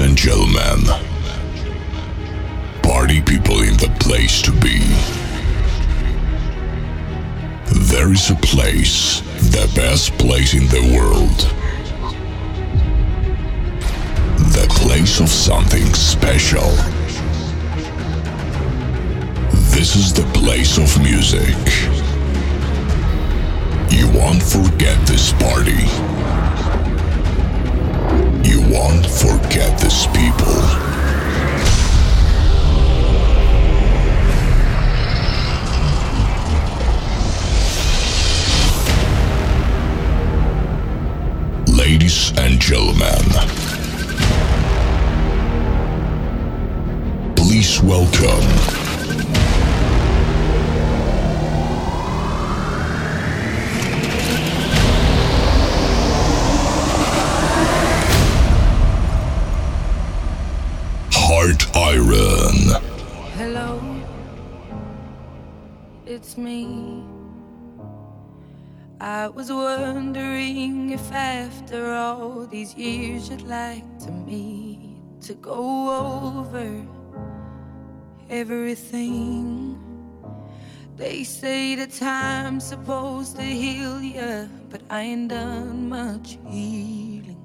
and gentlemen, party people in the place to be. There is a place, the best place in the world. The place of something special. This is the place of music. You won't forget this party. Won't forget these people. Ladies and gentlemen, please welcome it's me. I was wondering if after all these years you'd like to meet to go over everything. They say the time's supposed to heal ya, but I ain't done much healing.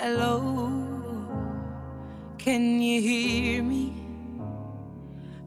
Hello, can you hear me?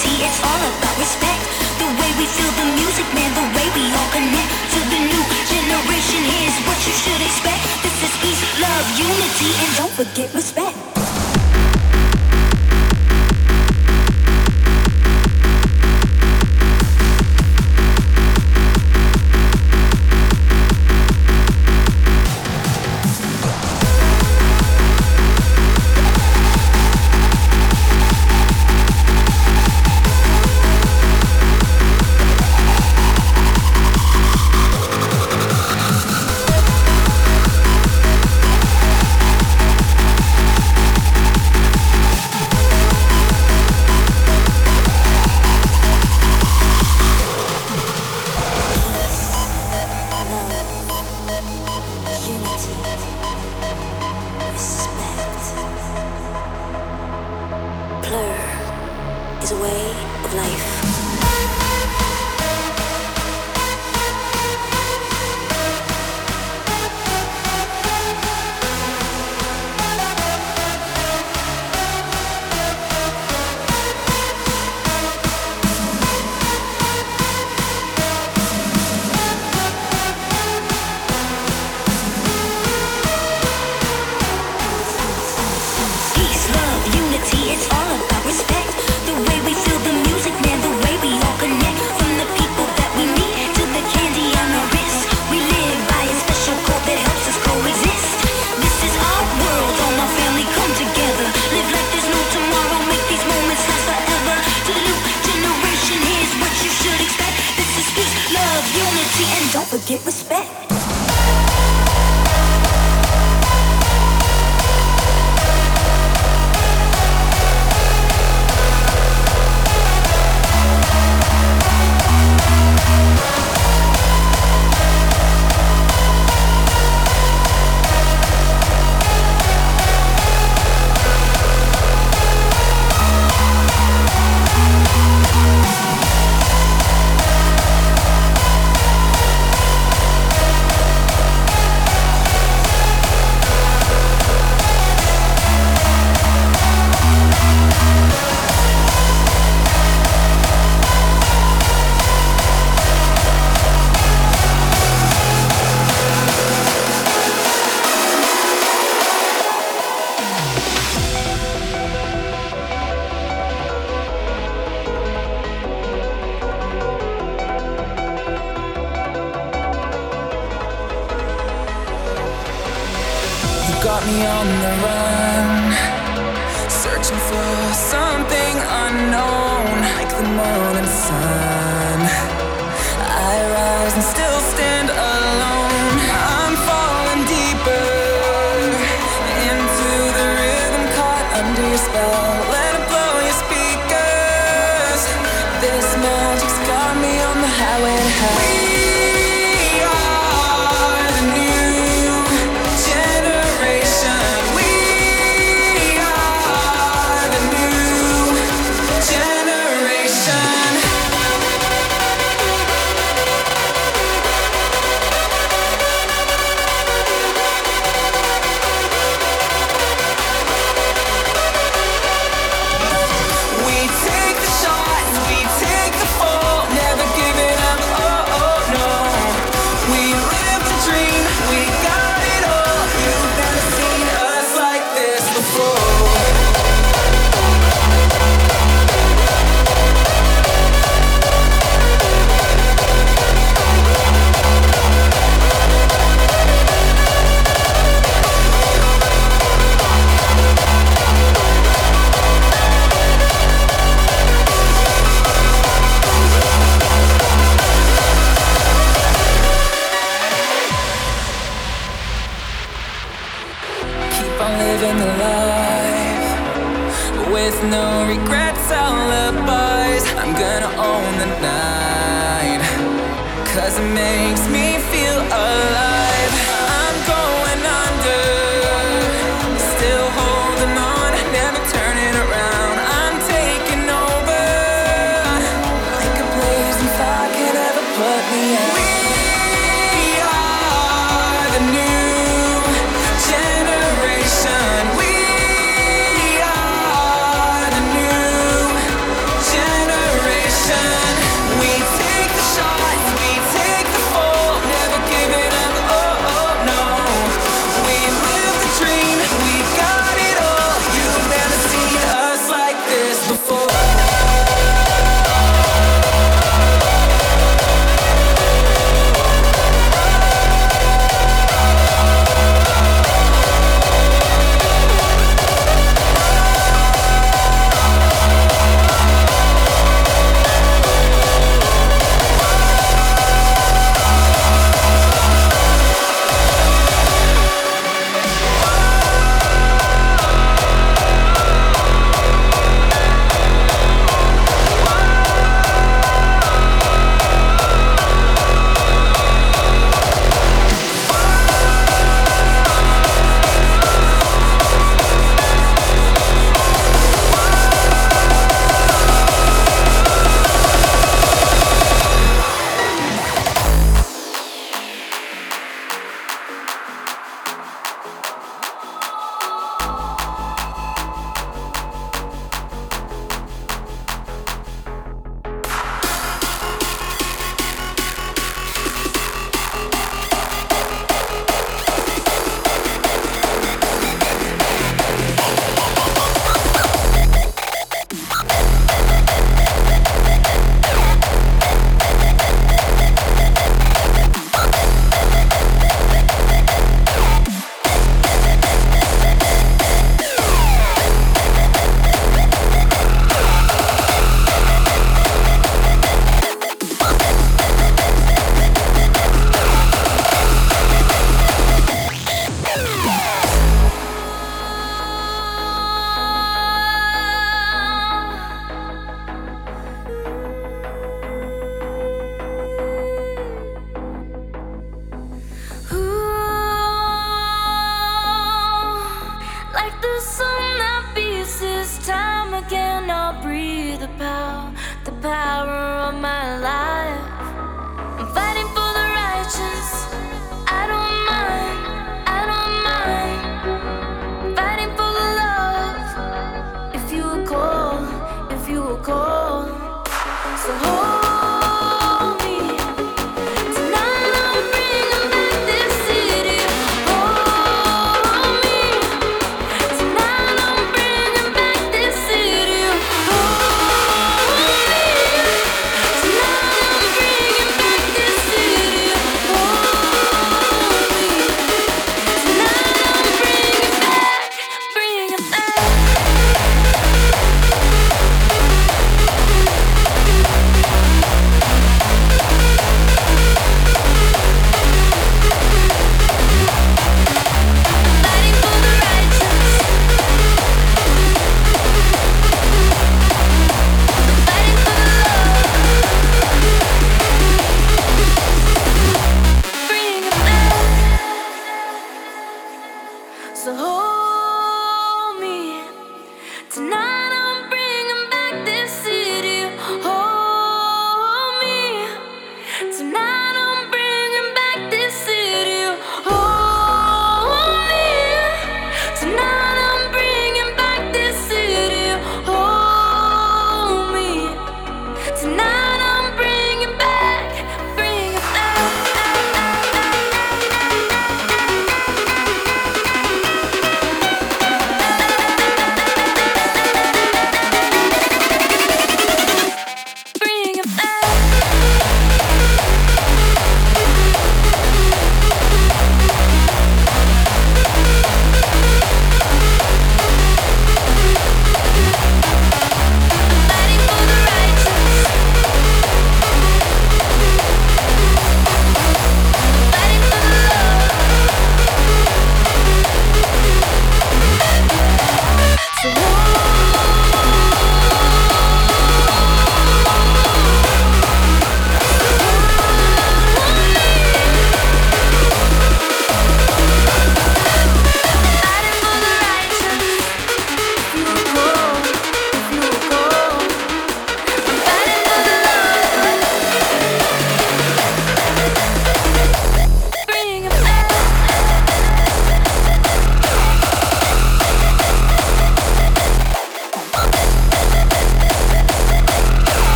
unity, it's all about respect. The way we feel the music, man, the way we all connect to the new generation. Here's what you should expect. This is peace, love, unity, and don't forget respect.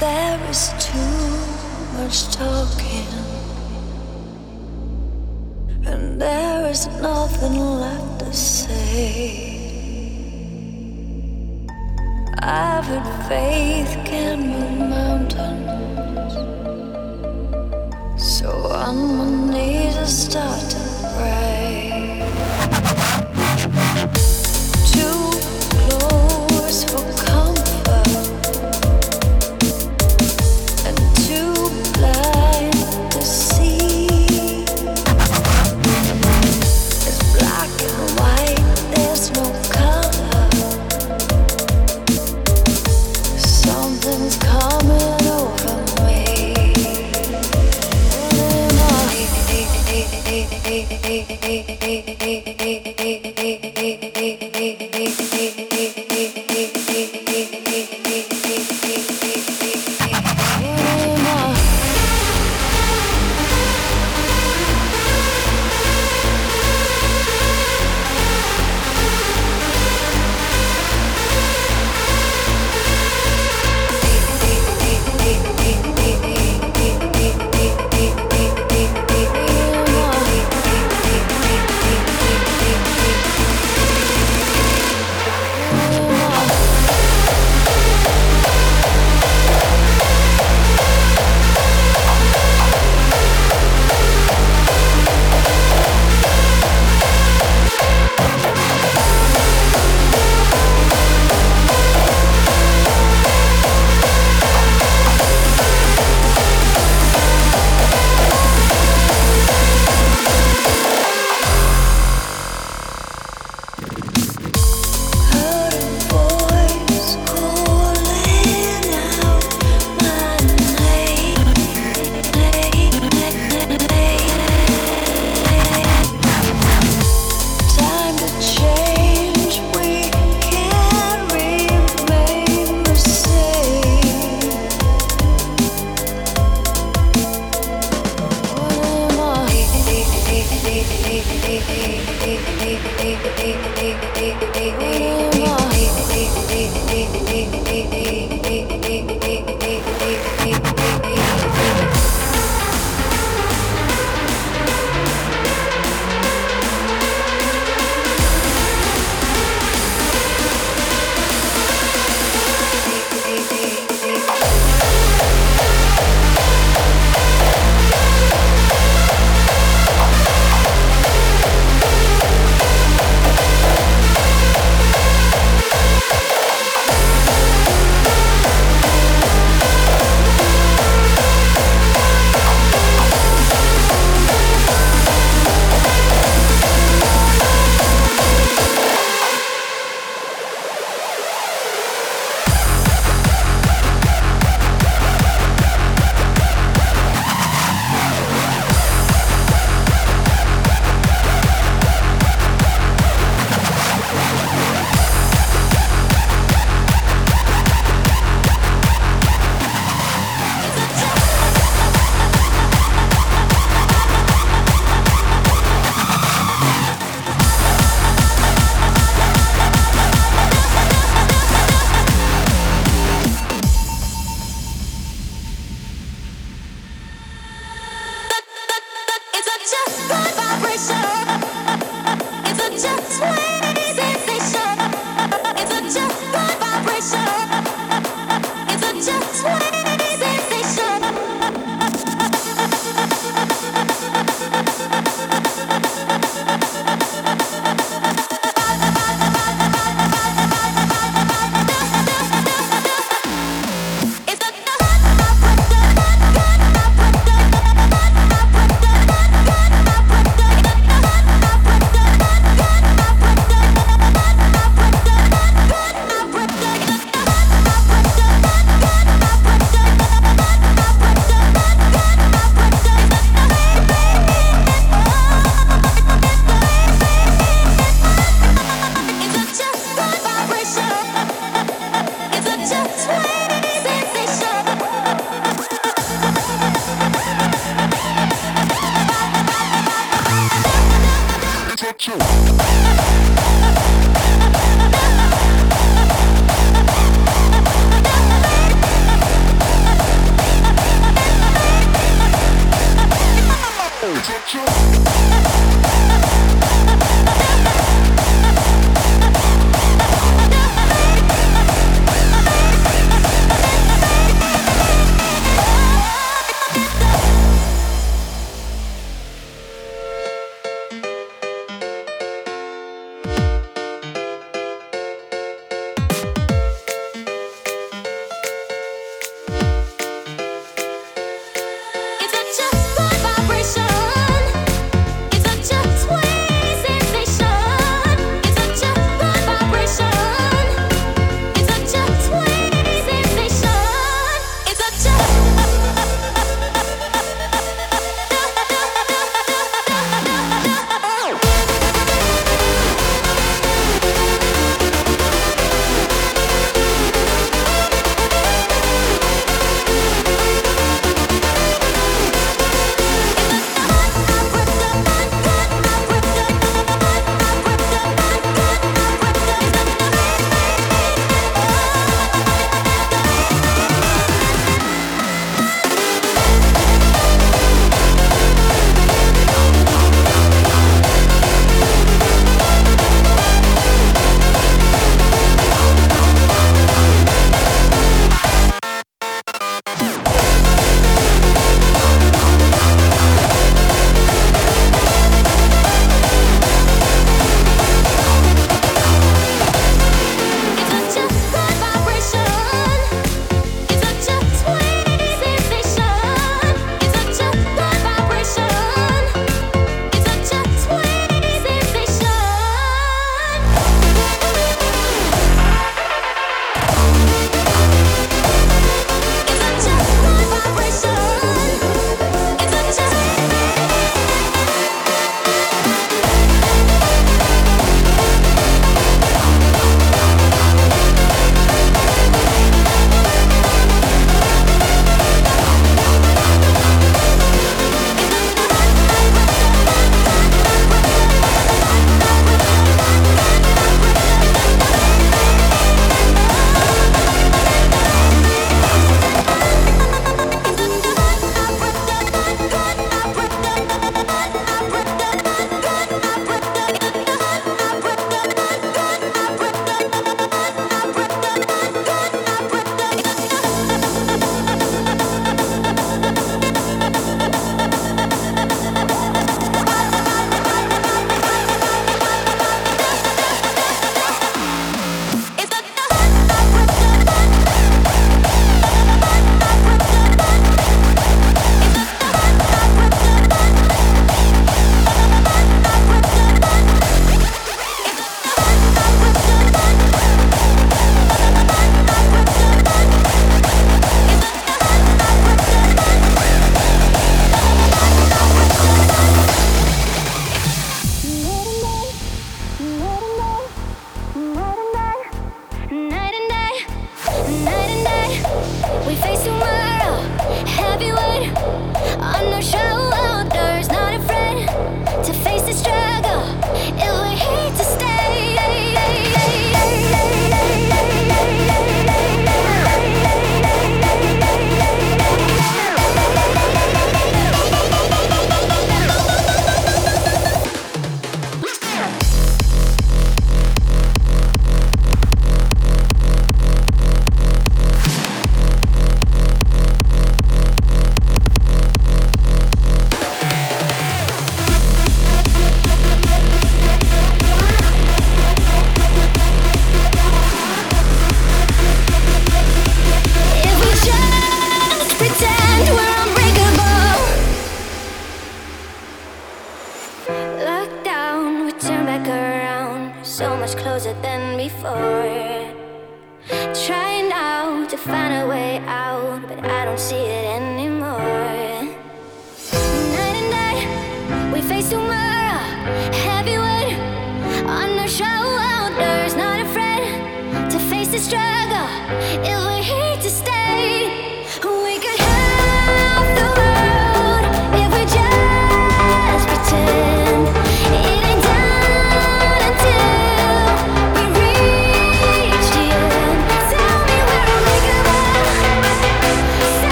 There is too much talking, and there is nothing left to say. I've had faith can move mountains, so on my knees I start to pray. Too close for comfort. Hey, hey, hey.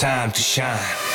Time to shine.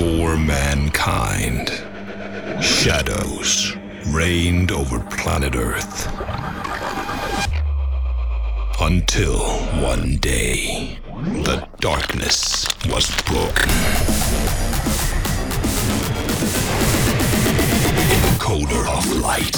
Mankind. Shadows reigned over planet Earth. Until one day, the darkness was broken. Encoder of light.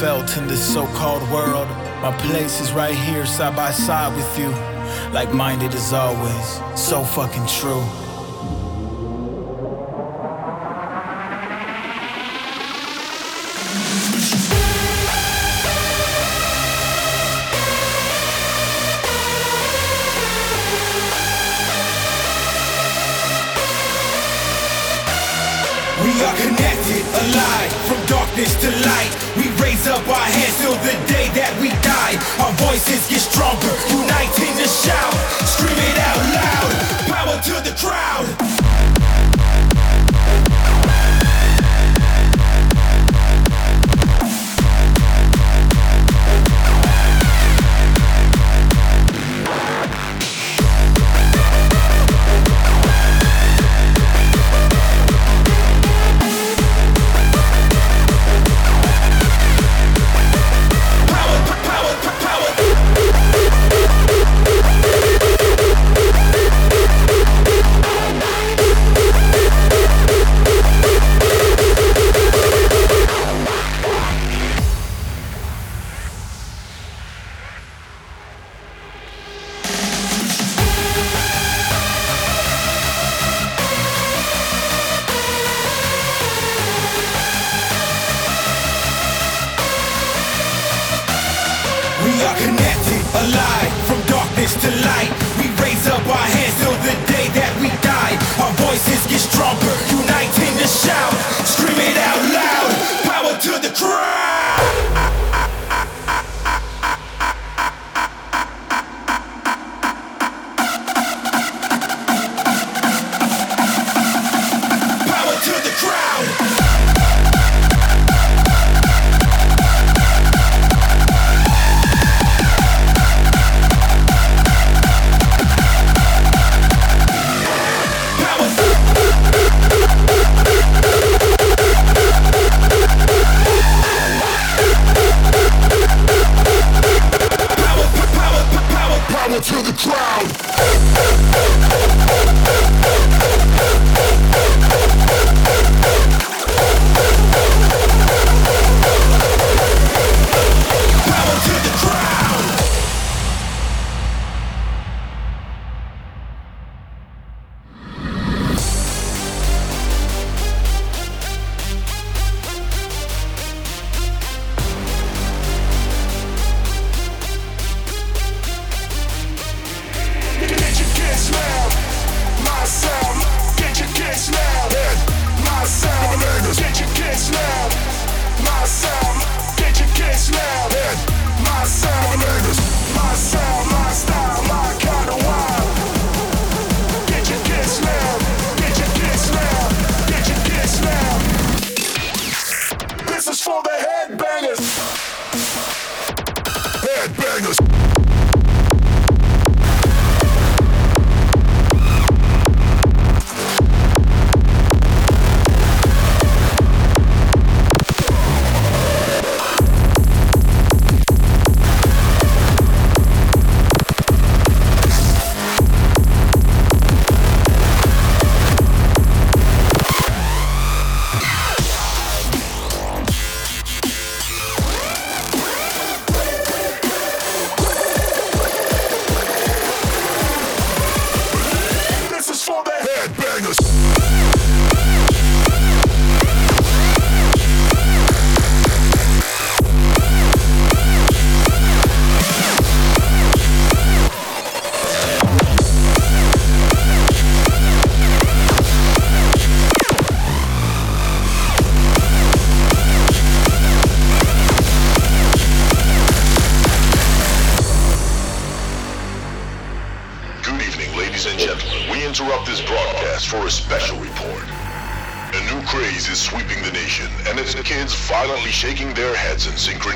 Felt in this so called world. My place is right here, side by side with you. Like minded as always, so fucking true.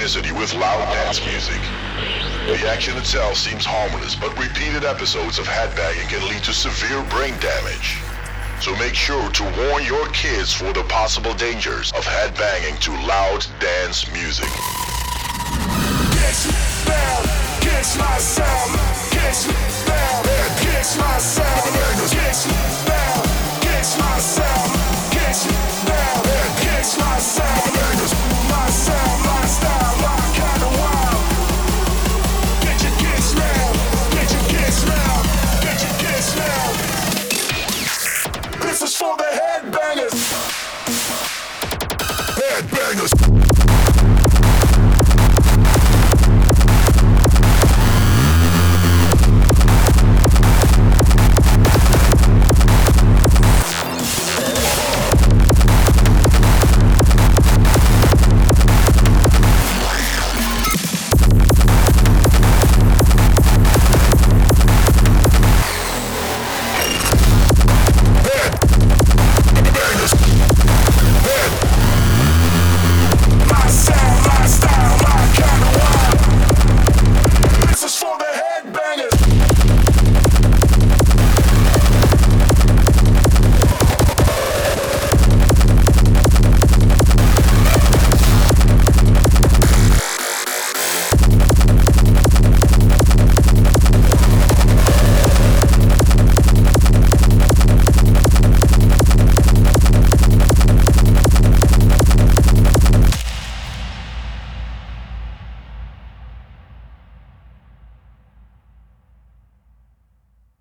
with loud dance music. The action itself seems harmless, but repeated episodes of headbanging can lead to severe brain damage. So make sure to warn your kids for the possible dangers of headbanging to loud dance music. Kiss kiss kiss kiss kiss kiss.